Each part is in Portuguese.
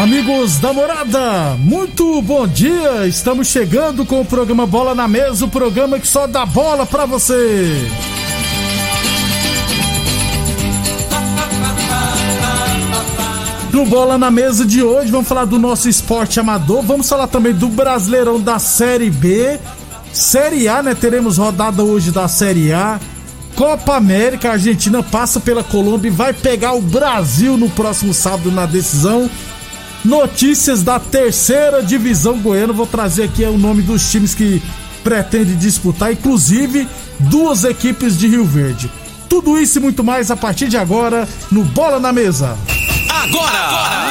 Amigos da morada, muito bom dia! Estamos chegando com o programa Bola na Mesa o programa que só dá bola pra você. No Bola na Mesa de hoje, vamos falar do nosso esporte amador, vamos falar também do Brasileirão da Série B, Série A, né? Teremos rodada hoje da Série A. Copa América, a Argentina passa pela Colômbia e vai pegar o Brasil no próximo sábado na decisão. Notícias da terceira divisão goiana. Vou trazer aqui o nome dos times que pretende disputar, inclusive duas equipes de Rio Verde. Tudo isso e muito mais a partir de agora no Bola na Mesa. Agora!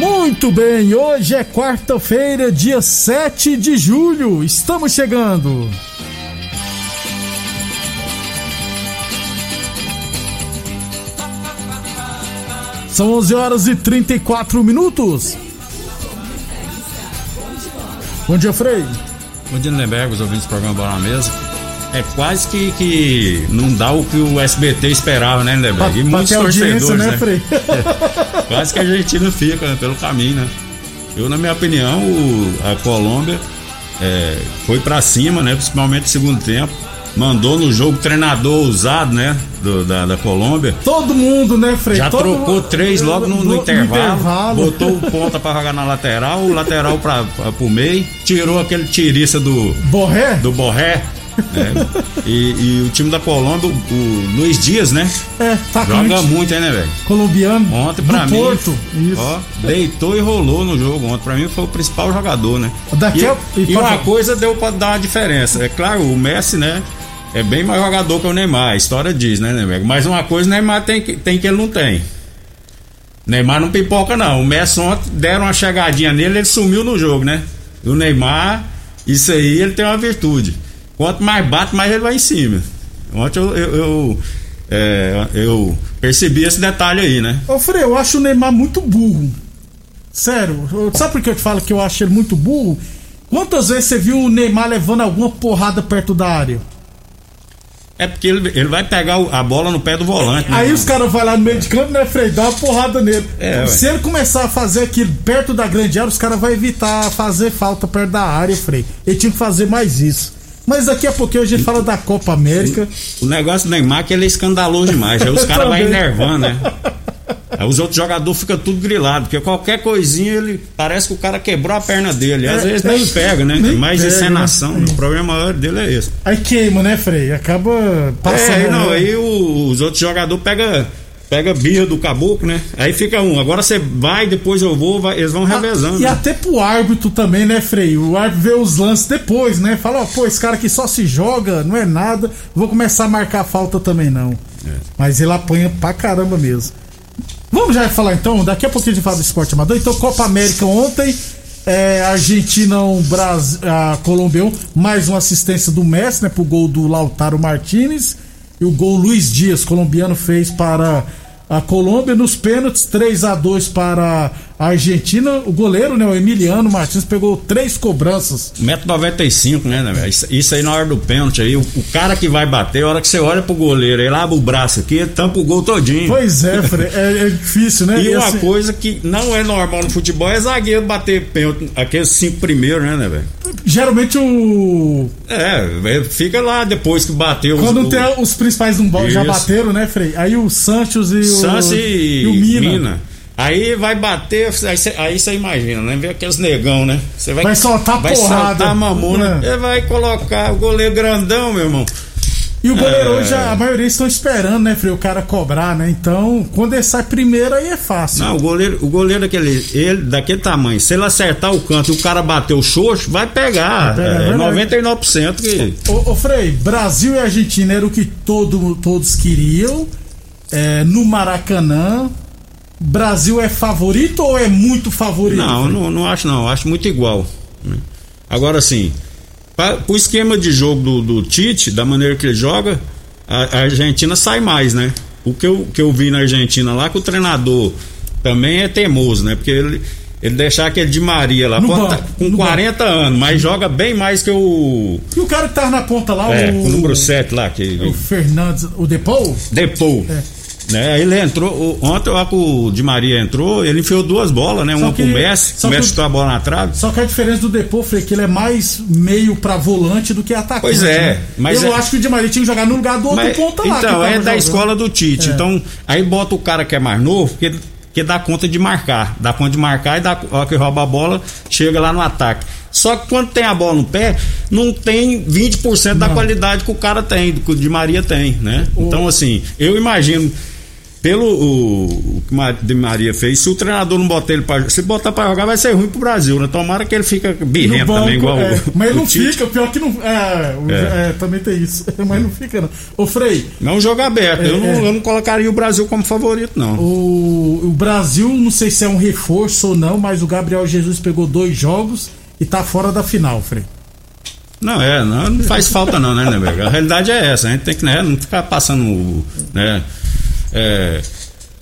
Muito bem, hoje é quarta-feira, dia 7 de julho. Estamos chegando. São 11 horas e 34 minutos. Bom dia, Frei. Bom dia, Lindenberg, os ouvintes do programa Bola na Mesa. É quase que, que não dá o que o SBT esperava, né, Lindenberg? E Pra muitos audiência, torcedores, né, né? Quase que a Argentina fica né, pelo caminho, né? Eu, na minha opinião, o- a Colômbia é, foi pra cima, né? Principalmente no segundo tempo. Mandou no jogo treinador usado, né? do- da, da Colômbia. Todo mundo, né, Frei? Já Todo trocou mundo- três logo no, no intervalo, intervalo. botou o ponta pra jogar na lateral, o lateral pra, pra, pro meio, tirou aquele tiriça do, Borré? do Borré. Né? e, e o time da Colômbia, o, o Luiz Dias, né? É, tá Joga muito, hein, né, velho? colombiano. Ontem, pra mim, Porto. Isso. ó, deitou e rolou no jogo ontem. Pra mim, foi o principal jogador, né? Daqui e, a- e e uma coisa deu pra dar uma diferença. É claro, o Messi, né? É bem mais jogador que o Neymar, a história diz, né, Neymar? Mas uma coisa o Neymar tem que, tem que ele não tem. Neymar não pipoca, não. O Messi ontem deram uma chegadinha nele, ele sumiu no jogo, né? E o Neymar, isso aí, ele tem uma virtude. Quanto mais bate, mais ele vai em cima. Ontem eu, eu, eu, é, eu percebi esse detalhe aí, né? Ô, Frei, eu acho o Neymar muito burro. Sério, eu- sabe por que eu te falo que eu acho ele muito burro? Quantas vezes você viu o Neymar levando alguma porrada perto da área? É porque ele, ele vai pegar a bola no pé do volante. né? Aí os caras vão lá no meio de campo, né, Frei? Dá uma porrada nele. É, ué. Se ele começar a fazer aquilo perto da grande área, os caras vão evitar fazer falta perto da área, Frei. Ele tinha que fazer mais isso. Mas daqui a pouquinho a gente fala da Copa América. O negócio do Neymar é que ele é escandaloso demais. Aí os caras vão enervando, né? Aí os outros jogadores ficam tudo grilado, porque qualquer coisinha ele parece que o cara quebrou a perna dele. Às É, vezes é, nem pega, né? nem Mais pega, encenação. né? O problema maior dele é esse. Aí queima, né, Frei? Acaba passando. É, não, né? aí o- os outros jogadores pegam pega birra do caboclo, né? Aí fica um, agora você vai, depois eu vou, vai- eles vão revezando. Ah, E né? até pro árbitro também, né, Frei? O árbitro vê os lances depois, né? Fala, ó, pô, esse cara aqui só se joga, não é nada, vou começar a marcar falta também não. É. Mas ele apanha pra caramba mesmo. Vamos já falar então, daqui a pouquinho a gente fala do esporte amador. Então, Copa América ontem, É, Argentina 1, Brasil, a Colômbia 1, mais uma assistência do Messi, né, pro gol do Lautaro Martinez. E o gol Luiz Dias, colombiano, fez para a Colômbia nos pênaltis, 3 a 2 para a Argentina. O goleiro, né, o Emiliano Martins, pegou três cobranças. 1,95m, né, né, velho? Isso, isso aí na hora do pênalti aí, o, o cara que vai bater, a hora que você olha pro goleiro, ele abre o braço aqui, tampa o gol todinho. Pois é, Fre, é, é difícil, né? E uma assim, coisa que não é normal no futebol é zagueiro bater pênalti, aqueles cinco primeiros, né, né, velho? Geralmente o. É, fica lá depois que bateu. Quando o, tem os principais não já bateram, né, Frei? Aí o Santos e o. Santos e, e o Mina. Aí vai bater, aí você aí imagina, né? Vê aqueles negão, né? Você Vai soltar vai porrada. soltar a mamona. É. Vai colocar o goleiro grandão, meu irmão. E o goleiro É. hoje, a maioria estão esperando, né, Frei? O cara cobrar, né? Então, quando ele sai primeiro, aí é fácil. Não, o goleiro, o goleiro daquele, ele, daquele tamanho, se ele acertar o canto e o cara bater o xoxo, vai pegar. Vai pegar, é, é verdade. 99% que. Ô, ô Frei, Brasil e Argentina era o que todo, todos queriam. É, no Maracanã. Brasil é favorito ou é muito favorito? Não, não, não acho não, acho muito igual. né? Agora sim, o esquema de jogo do, do Tite, da maneira que ele joga, a, a Argentina sai mais, né? O que eu, que eu vi na Argentina lá, que o treinador também é teimoso, né? Porque ele, ele deixar aquele de Maria lá, banco, tá com no 40 anos, mas joga bem mais que o. E o cara que tava na ponta lá, É, o. o número 7 lá, que. O Fernandes. O Depou? Depou. É. Né? Ele entrou, o- ontem o Di Maria entrou, ele enfiou duas bolas, né? Só Uma que- pro Messi, o Messi o- chutou a bola na trave. Só que a diferença do Depou, Frei, que ele é mais meio pra volante do que atacante. Pois é, né? mas Eu é- acho que o Di Maria tinha que jogar no lugar do outro Mas, ponta lá. então, é da jogando. escola do Tite. É. Então, aí bota o cara que é mais novo, que, que dá conta de marcar. Dá conta de marcar e dá, hora que rouba a bola, chega lá no ataque. Só que quando tem a bola no pé, não tem 20% da Não. qualidade que o cara tem, que o Di Maria tem, né? Então, assim, eu imagino. Pelo o, o que Maria fez, se o treinador não botar ele pra Se botar pra jogar, vai ser ruim pro Brasil, né? Tomara que ele fica birrento banco, também, igual é. o. Mas ele não Tite. fica, pior que não. É, É. é, também tem isso. Mas não fica, não. Ô, Frei, Não é um jogo aberto. É, eu, não, é. eu não colocaria o Brasil como favorito, não. o, o Brasil, não sei se é um reforço ou não, mas o Gabriel Jesus pegou dois jogos e tá fora da final, Frei. Não, é, não, não faz falta não, né, Neberg? A realidade é essa, a gente tem que né, não ficar passando, né, é,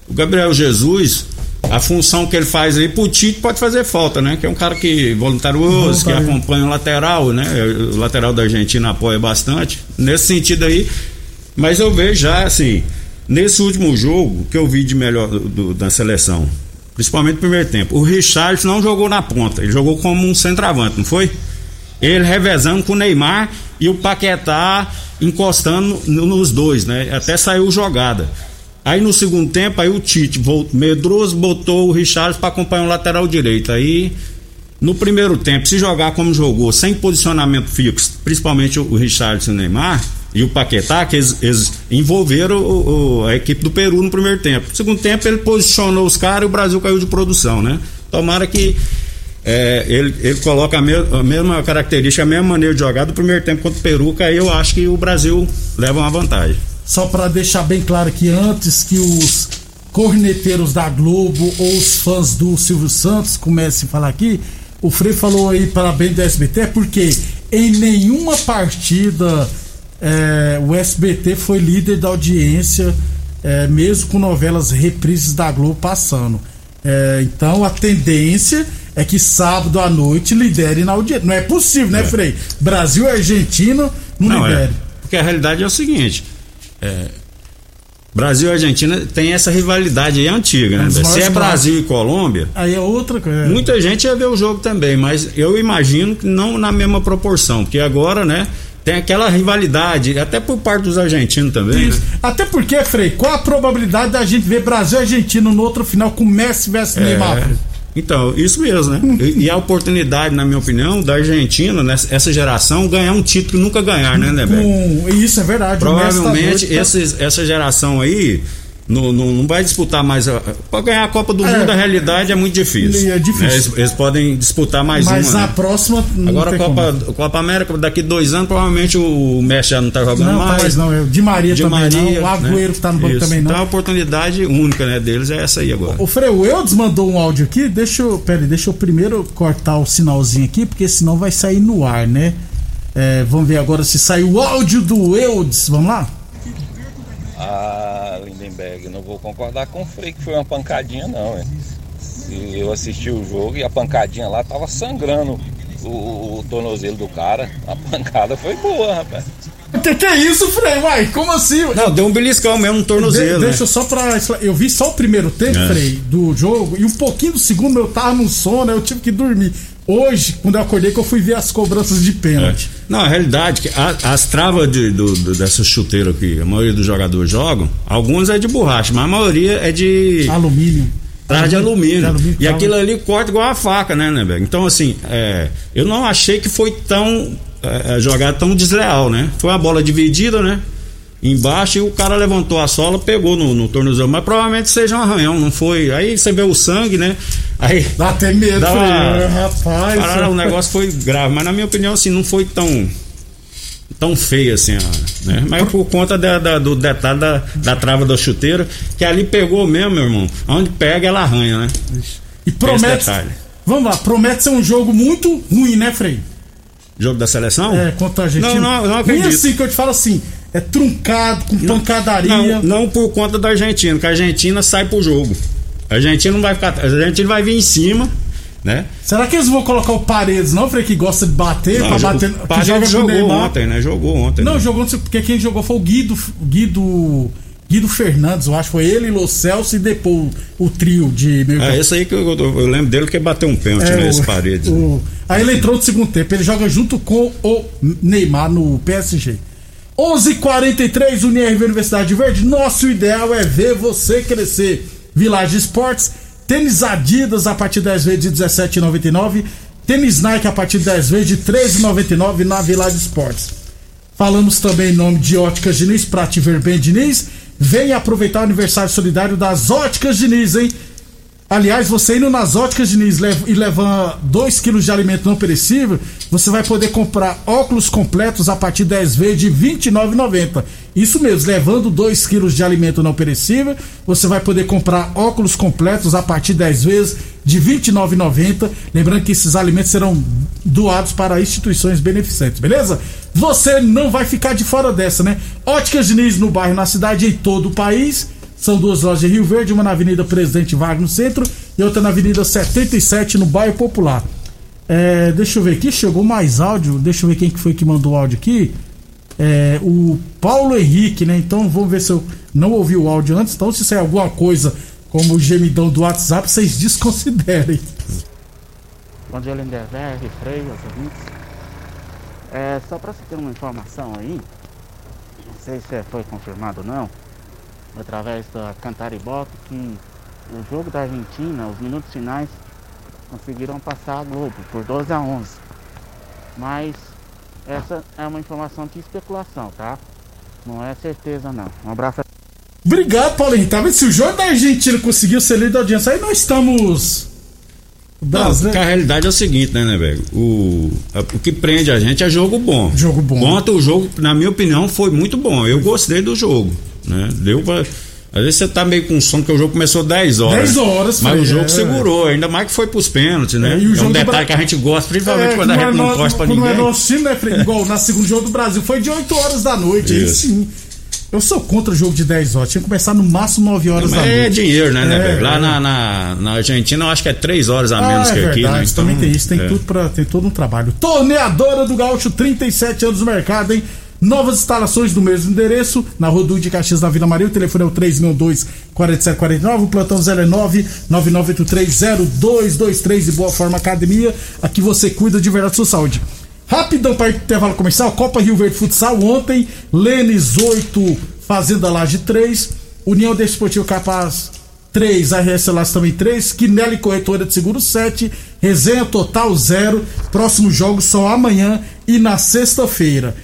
o Gabriel Jesus, a função que ele faz aí pro Tite pode fazer falta, né, que é um cara que voluntarioso, que acompanha o lateral, né, o lateral da Argentina apoia bastante, nesse sentido aí, mas eu vejo já, assim, nesse último jogo que eu vi de melhor do- do- da seleção, principalmente no primeiro tempo, o Richard não jogou na ponta, ele jogou como um centroavante, não foi? ele revezando com o Neymar e o Paquetá encostando no- nos dois, né? Até saiu jogada. Aí no segundo tempo, aí o Tite medroso botou o Richarlison para acompanhar o lateral direito. Aí no primeiro tempo, se jogar como jogou, sem posicionamento fixo, principalmente o Richarlison e o Neymar e o Paquetá, que eles, eles envolveram o- o- a equipe do Peru no primeiro tempo. No segundo tempo, ele posicionou os caras e o Brasil caiu de produção, né? Tomara que é, ele, ele coloca a, me- a mesma característica, a mesma maneira de jogar do primeiro tempo contra o Peru, que aí eu acho que o Brasil leva uma vantagem. Só pra deixar bem claro que antes que os corneteiros da Globo ou os fãs do Silvio Santos comecem a falar aqui, o Frei falou aí parabéns do SBT, porque em nenhuma partida é, o SBT foi líder da audiência, é, mesmo com novelas reprises da Globo passando. É, então a tendência é que sábado à noite lidere na audiência. Não é possível, né, Frei? Brasil e Argentina não, Não, lidere. é. Porque a realidade é o seguinte: é, Brasil e Argentina tem essa rivalidade aí antiga, né? Se é Brasil e Colômbia, Aí é outra coisa. muita gente ia ver o jogo também, mas eu imagino que não na mesma proporção, porque agora, né? Tem aquela rivalidade, até por parte dos argentinos também, né? Até porque, Frei, qual a probabilidade da gente ver Brasil e Argentina no outro final com Messi versus Neymar? É. Frei? Então, isso mesmo, né? E, e a oportunidade, na minha opinião, da Argentina, nessa essa geração, ganhar um título e nunca ganhar, né, Nebeck? Com... Isso é verdade. tá Provavelmente tá- esses, essa geração aí não, não, não vai disputar mais. Para ganhar a Copa do É. Mundo, a realidade é muito difícil. É difícil. né? Eles, eles podem disputar mais Mas uma. a né? próxima. não Agora a Copa, como. Copa América, daqui dois anos, provavelmente o Messi já não tá jogando Não, mais. mais não. É o Di Maria Di também Maria, não. O Agüero né? que tá no banco Isso. também não. Então a oportunidade única né, deles é essa aí agora. O Frei, o Eudes mandou um áudio aqui. Deixa eu. Pera aí, deixa eu primeiro cortar o sinalzinho aqui, porque senão vai sair no ar, né? É, vamos ver agora se sai o áudio do Eudes. Vamos lá? Ah, Lindenberg, não vou concordar com o Frei que foi uma pancadinha não. Se eu assisti o jogo e a pancadinha lá tava sangrando o, o tornozelo do cara. A pancada foi boa, rapaz. Que que é isso, Frei? Uai, como assim? Não, deu um beliscão mesmo no tornozelo. De- né? deixa eu só pra. Eu vi só o primeiro tempo, É. Frei, do jogo, e um pouquinho do segundo eu tava no sono, eu tive que dormir. Hoje, quando eu acordei, que eu fui ver as cobranças de É. pênalti. Não, a realidade é que a- as travas de, do, do, dessa chuteira que a maioria dos jogadores jogam, alguns é de borracha, mas a maioria é de Alumínio. trava de alumínio. De alumínio, e aquilo ali corta igual a faca, né, né? Então, assim, é, eu não achei que foi tão é, é, jogada tão desleal, né? Foi uma bola dividida, né? Embaixo e o cara levantou a sola, pegou no, no tornozelo, mas provavelmente seja um arranhão, não foi. Aí você vê o sangue, né? Aí Dá até medo, Dá uma- Rapaz. Pararam, o negócio foi grave, mas na minha opinião, assim, não foi tão tão feio assim, né? Mas por conta da- da- do detalhe da, da trava da chuteira, que ali pegou mesmo, meu irmão. Onde pega, ela arranha, né? E promete. Vamos lá, promete ser um jogo muito ruim, né, Frei? Jogo da seleção? É, contra a Argentina. Não, não, não ruim acredito. assim que eu te falo assim, é truncado, com pancadaria. Não, não por conta da Argentina, que a Argentina sai pro jogo. A Argentina não vai ficar. A Argentina vai vir em cima, né? Será que eles vão colocar o Paredes, não, Frei, que gosta de bater, pra Não, bater, o que Paredes joga jogou ontem, né? Jogou ontem. Não, né? jogou, sei, porque quem jogou foi o Guido, Guido, Guido Fernandes, eu acho, foi ele, Lo Celso e depois o, o trio de meio É esse aí que eu, eu- eu lembro dele que bateu um pênalti, né? Esse Paredes. É, o- aí ele entrou no segundo tempo, ele joga junto com o Neymar no PSG. 11:43 UniRV Universidade Verde. Nosso ideal é ver você crescer. Village Esportes, tênis Adidas a partir de 10 vezes de 17,99, tênis Nike a partir de 10 vezes de 13,99 na Village Esportes. Falamos também em nome de Óticas Diniz, pra te ver bem, Diniz. Venha aproveitar o aniversário solidário das Óticas Diniz, hein? Aliás, você indo nas óticas Diniz e levando 2 quilos de alimento não perecível, você vai poder comprar óculos completos a partir de 10 vezes de R$ 29,90. Isso mesmo, levando 2 quilos de alimento não perecível, você vai poder comprar óculos completos a partir de 10 vezes de R$ 29,90. Lembrando que esses alimentos serão doados para instituições beneficentes, beleza? Você não vai ficar de fora dessa, né? Óticas Diniz no bairro, na cidade e em todo o país. São duas lojas em Rio Verde, uma na Avenida Presidente Vargas no centro e outra na Avenida 77 no bairro Popular. É, deixa eu ver aqui, chegou mais áudio. Deixa eu ver quem que foi que mandou o áudio aqui. É, o Paulo Henrique, né? Então vamos ver se eu não ouvi o áudio antes. Então, se sair alguma coisa como o gemidão do WhatsApp, vocês desconsiderem. Bom dia, Lindenberg, Freio, ouvintes. É, só para você ter uma informação aí, não sei se foi confirmado ou não, através da Cantariboc, que o jogo da Argentina, os minutos finais, conseguiram passar a Globo por 12 a 11. Mas essa é uma informação de especulação, tá? Não é certeza não. Um abraço. Obrigado, Paulo Henrique. Tá vendo? Se o jogo da Argentina conseguiu ser líder da audiência, aí nós estamos. O Não, porque a realidade é o seguinte, né, né, velho? O, o que prende a gente é jogo bom. Jogo bom. Ontem o jogo, na minha opinião, foi muito bom. Eu gostei do jogo, né? Deu pra... Às vezes você tá meio com sono, porque o jogo começou 10 horas. 10 horas, Mas foi, o jogo é. segurou, ainda mais que foi pros pênaltis, né? É, É, um detalhe Bra- que a gente gosta, principalmente É, quando a gente não é torce pra quando ninguém. Não é nosso time, né, Fred? Igual na segunda jogo do Brasil foi de 8 horas da noite. Aí sim. Eu sou contra o jogo de 10 horas. Tinha que começar no máximo 9 horas da Mas noite. é dinheiro, né, né, É, velho? Lá é. na, na, na Argentina eu acho que é 3 horas a Ah, menos é que aqui, verdade, né? Então, também tem isso, tem é. tudo para tem todo um trabalho. Torneadora do Gaúcho, 37 anos no mercado, hein? Novas instalações do mesmo endereço, na Duque de Caxias da Vila Maria, o telefone é o 362 4749, o plantão 09 99830223 de Boa Forma Academia. Aqui você cuida de verdade da sua saúde. Rapidão para intervalo comercial, Copa Rio Verde Futsal ontem, Lênis 8, Fazenda Laje 3, União Desportivo Capaz 3, RS Lages também 3, Quinelli Corretora de Seguro 7, Resenha Total 0. Próximos jogos só amanhã e na sexta-feira.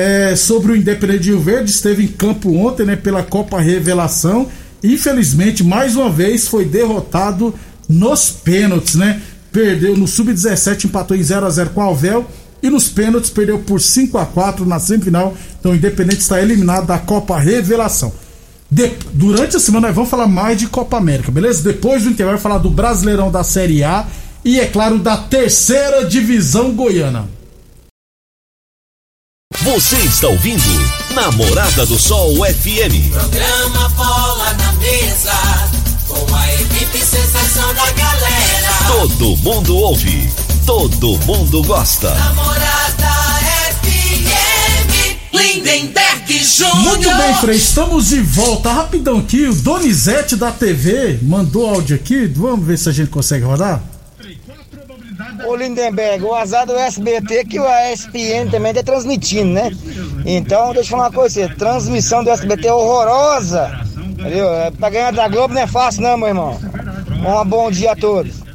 É, sobre o Independente de Rio Verde, esteve em campo ontem, né, pela Copa Revelação. infelizmente, mais uma vez foi derrotado nos pênaltis, né? Perdeu no sub-17, empatou em 0 a 0 com o Alvel e nos pênaltis perdeu por 5 a 4 na semifinal. Então o Independente está eliminado da Copa Revelação. De- durante a semana nós vamos falar mais de Copa América, beleza? Depois do intervalo, vai falar do Brasileirão da Série A e, é claro, da terceira divisão goiana. Você está ouvindo Namorada do Sol FM. Programa Bola na Mesa, com a equipe sensação da galera. Todo mundo ouve, todo mundo gosta. Namorada FM, Lindenberg Júnior. Muito bem, Frei, estamos de volta. Rapidão aqui, o Donizete da TV mandou áudio aqui. Vamos ver se a gente consegue rodar? Ô Lindenberg, o azar do SBT que o ESPN também tá transmitindo, né? Então, deixa eu falar uma coisa, transmissão do SBT é horrorosa, entendeu? É, Pra ganhar da Globo não é fácil não, meu irmão. Um bom dia a todos.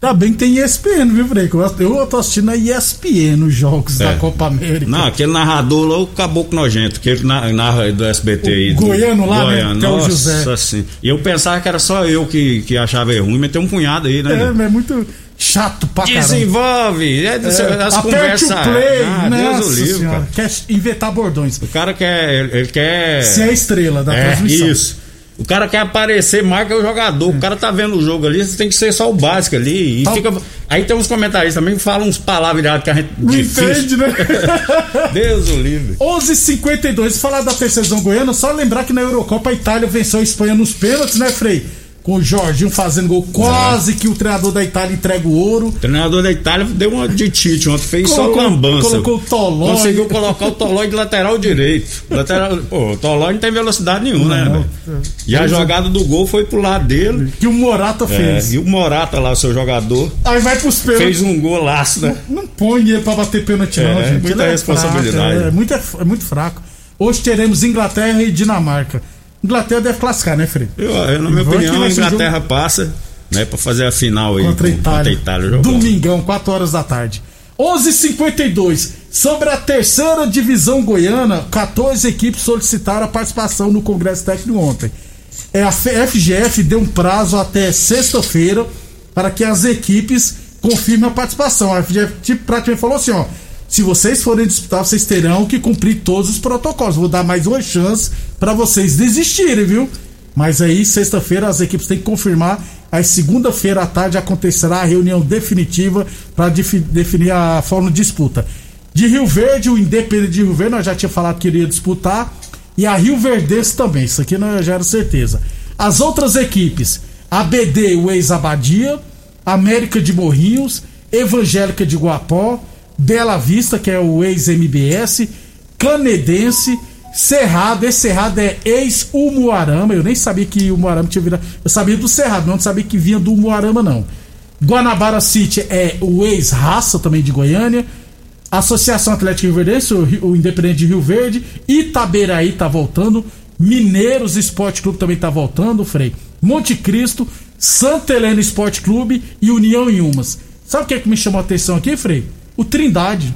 Tá bem que tem ESPN, viu, Frei? Eu, tô assistindo a ESPN os jogos da É. Copa América. Não, aquele narrador lá, o caboclo nojento, que ele na- narra do SBT aí. do- goiano lá, né, Goiano, que é o nossa, José. Sim. E eu pensava que era só eu que, que achava ele ruim, mas tem um punhado aí, né? É, é muito chato pra caramba. Desenvolve! É, É, as aperte conversas. o play, ah, Deus nossa o livre, senhora. cara. Quer inventar bordões. O cara quer. Ele, quer. Ser a estrela da é, transmissão. Isso. O cara quer aparecer mais que o jogador. O cara tá vendo o jogo ali, você tem que ser só o básico ali. E fica... Aí tem uns comentaristas também que falam uns palavreados que a gente. Não difícil. entende, né? Deus o livre. 11:52 falar da terceira goiana, só lembrar que na Eurocopa a Itália venceu a Espanha nos pênaltis, né, Frei? Com o Jorginho fazendo gol, quase que o treinador da Itália entrega o ouro. O treinador da Itália deu uma de Tite ontem, fez Colocou- só lambança. colocou o Tolói. Conseguiu colocar o Tolói de lateral direito. Lateral, pô, o Tolói não tem velocidade nenhuma, né, Não. E a jogada do gol foi pro lado dele. Que o Morata É, fez. e o Morata lá, o seu jogador, Aí vai pros pênaltis. fez um golaço, né? Não põe ele pra bater pênalti, não, É, gente. muita Ele responsabilidade. fraco, é, muito, é muito fraco. Hoje teremos Inglaterra e Dinamarca. Inglaterra deve classificar, né, Frei? Eu, eu, na minha opinião, a Inglaterra passa, né, pra fazer a final aí contra a Itália. contra a Itália. Domingão, 4 horas da tarde. 11:52 Sobre a terceira divisão goiana, 14 equipes solicitaram a participação no Congresso Técnico ontem. É, a FGF deu um prazo até sexta-feira para que as equipes confirmem a participação. A FGF tipo, praticamente falou assim: ó, se vocês forem disputar, vocês terão que cumprir todos os protocolos. Vou dar mais uma chance para vocês desistirem, viu? Mas aí, sexta-feira, as equipes têm que confirmar. Aí, segunda-feira à tarde, acontecerá a reunião definitiva para definir a forma de disputa. De Rio Verde, o Independente de Rio Verde, nós já tinha falado que iria disputar. E a Rio Verdense também, isso aqui nós já era certeza. As outras equipes, a BD, o ex-Abadia, América de Morrinhos, Evangélica de Guapó, Bela Vista, que é o ex-MBS, Canedense, Cerrado, esse Cerrado é ex-Umuarama, eu nem sabia que o Umuarama tinha virado. Eu sabia do Cerrado, não sabia que vinha do Umuarama, não. Guanabara City é o ex-Raça também de Goiânia. Associação Atlética Rio Verdense, o, o Independente de Rio Verde, Itaberaí tá voltando, Mineiros Esporte Clube também tá voltando, Frei. Monte Cristo, Santa Helena Esporte Clube e União em Umas. Sabe o que, é que me chamou a atenção aqui, Frei? O Trindade.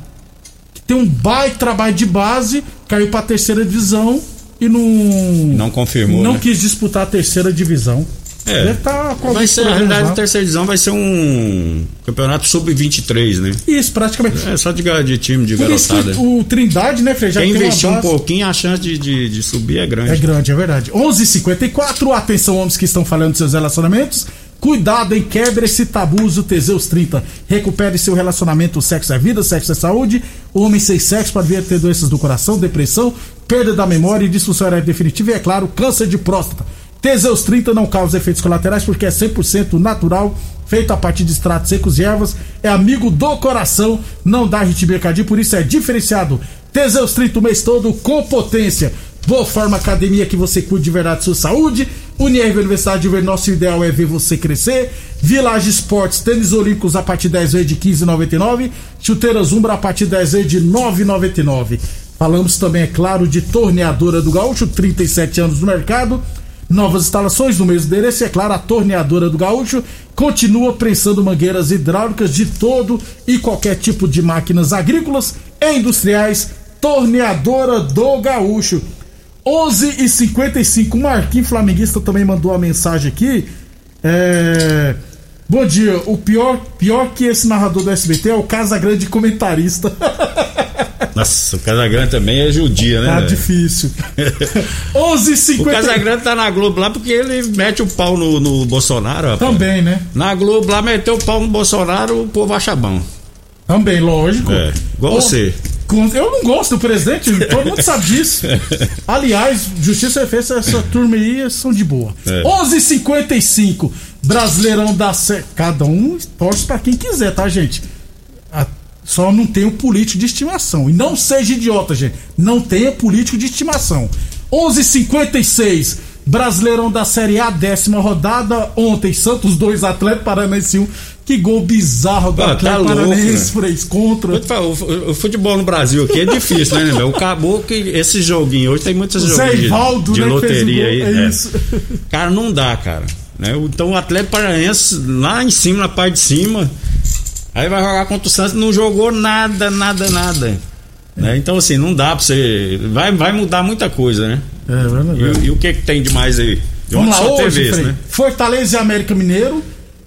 Tem um baita trabalho de base, caiu pra terceira divisão e não. Não confirmou, Não né? quis disputar a terceira divisão. É. Deve tá Vai ser, a realidade da terceira divisão vai ser um campeonato sub-23, né? Isso, praticamente. É só de, de time de Por garotada. o Trindade, né, Frei? Já Quem investir um pouquinho, a chance de, de, de subir é grande. É grande, é verdade. 11:54 atenção homens que estão falando de seus relacionamentos. Cuidado, hein? Quebre esse tabu, usa o Teseus 30. Recupere seu relacionamento, sexo é vida, sexo é saúde. Homem sem sexo pode vir ter doenças do coração, depressão, perda da memória e disfunção erétil definitiva e, é claro, câncer de próstata. Teseus 30 não causa efeitos colaterais porque é 100% natural, feito a partir de extratos secos e ervas, é amigo do coração, não dá arritmia cardíaca, por isso é diferenciado. Teseus 30 o mês todo com potência. Boa Forma Academia que você cuide de verdade sua saúde. Unirv Universidade de Ver, nosso ideal é ver você crescer. Village Esportes, tênis olímpicos a partir de 10 vezes de 15,99. Chuteiras Umbra a partir de 10 vezes de 9,99. Falamos também, é claro, de Torneadora do Gaúcho, 37 anos no mercado. Novas instalações no mesmo endereço, é claro, a Torneadora do Gaúcho continua prensando mangueiras hidráulicas de todo e qualquer tipo de máquinas agrícolas e industriais. Torneadora do Gaúcho. 11 e 55 O Marquinhos Flamenguista também mandou uma mensagem aqui. É... Bom dia. O pior, pior que esse narrador do SBT é o Casagrande comentarista. Nossa, o Casagrande também é judia, né? Tá velho? difícil. 11 e 50 O Casagrande tá na Globo lá porque ele mete o pau no, no Bolsonaro, rapaz. Também, né? Na Globo lá meteu o pau no Bolsonaro, o povo acha bom. Também, lógico. É, igual você. Eu não gosto do presidente, todo mundo sabe disso. Aliás, Justiça Defesa, essa turma aí são de boa. É. 11:55 Brasileirão da Sé. Cada um torce pra quem quiser, tá, gente? A- Só não tem um político de estimação. E não seja idiota, gente. Não tenha político de estimação. 11:56 Brasileirão da Série A, décima rodada. Ontem, Santos 2, Atlético Paranaense 1. Que gol bizarro do Ah, tá Atlético louco, Paranaense, né? Freis, contra. O fu- o futebol no Brasil aqui é difícil, né, meu? Acabou que esse joguinho, hoje tem muitos joguinhos de, Ivaldo, de né, loteria aí. é é. Cara, não dá, cara. Né? Então o Atlético Paranaense lá em cima, na parte de cima, aí vai jogar contra o Santos, não jogou nada, nada, nada. Né? Então assim, não dá pra você. Vai, vai mudar muita coisa, né? É, verdade. E, e o que que tem de mais aí? De Vamos lá, hoje, Frei. né? Fortaleza e América Mineiro,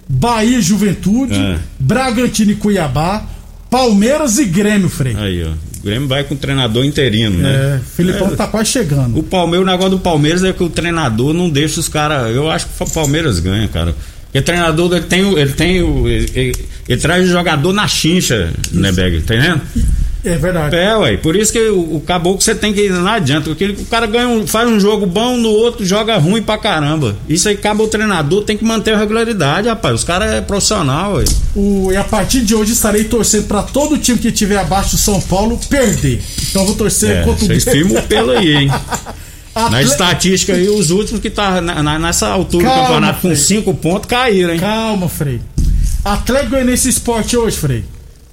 Bahia e Juventude, É. Bragantino e Cuiabá, Palmeiras e Grêmio, Frei. Aí, ó. O Grêmio vai com o treinador interino, né? É, Filipão É. tá quase chegando. O Palmeiras, o negócio do Palmeiras é que o treinador não deixa os caras. Eu acho que o Palmeiras ganha, cara. Porque o treinador ele tem, o- ele tem. Ele, ele- ele traz o jogador na chincha, né, Beg? Tá entendendo? É verdade. É, ué. Por isso que o, o caboclo você tem que. Não adianta. Porque o cara ganha um- faz um jogo bom, no outro joga ruim pra caramba. Isso aí acaba o treinador, tem que manter a regularidade, rapaz. Os caras é profissional, ué. O, e a partir de hoje estarei torcendo pra todo time que tiver abaixo do São Paulo perder. Então eu vou torcer É, contra o vocês firmam o pelo aí, hein? Na Atle- estatística aí, os últimos que tá na- na- nessa altura Calma, do campeonato com Frei. cinco pontos caíram, hein? Calma, Frei. Atlético Goianiense Esporte hoje, Frei.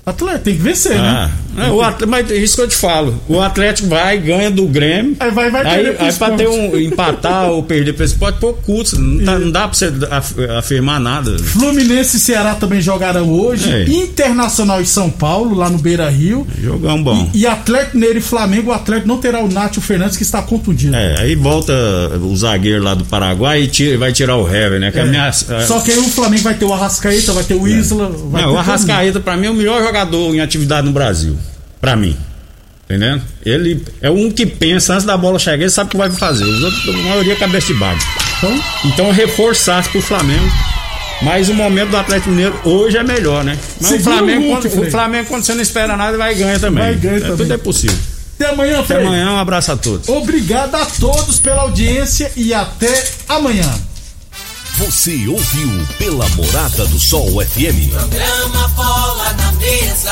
Atlético tem que vencer, Ah, né? É, o Atlético, mas isso que eu te falo. O Atlético vai, ganha do Grêmio. Aí vai, vai Aí, aí pra ter um empatar ou perder pra esse pode pôr custo. Não, tá- não dá pra você af- afirmar nada. Fluminense e Ceará também jogarão hoje. É. Internacional e São Paulo, lá no Beira Rio. Jogão bom. E Atlético Mineiro e Flamengo, o Atlético não terá o Nátio Fernandes que está contundido. É, aí volta o zagueiro lá do Paraguai e tira- vai tirar o Hever, né? Que a minha- Só que aí o Flamengo vai ter o Arrascaeta, vai ter o Isla. É. ter Não, o Arrascaeta, pra mim, é o melhor jogador em atividade no Brasil. Pra mim. Entendendo? Ele é um que pensa antes da bola chegar, ele sabe o que vai fazer. Os outros, a maioria, é cabeça de baixo. Então, Então, reforçar pro Flamengo. Mas o momento do Atlético Mineiro hoje é melhor, né? Mas o Flamengo, Hulk, quando, o Flamengo, quando você não espera nada, vai ganhar também. Vai ganhar É, também. Tudo é possível. até amanhã, Até Frei. amanhã, um abraço a todos. Obrigado a todos pela audiência e até amanhã. Você ouviu pela Morada do Sol FM. Programa Bola na Mesa,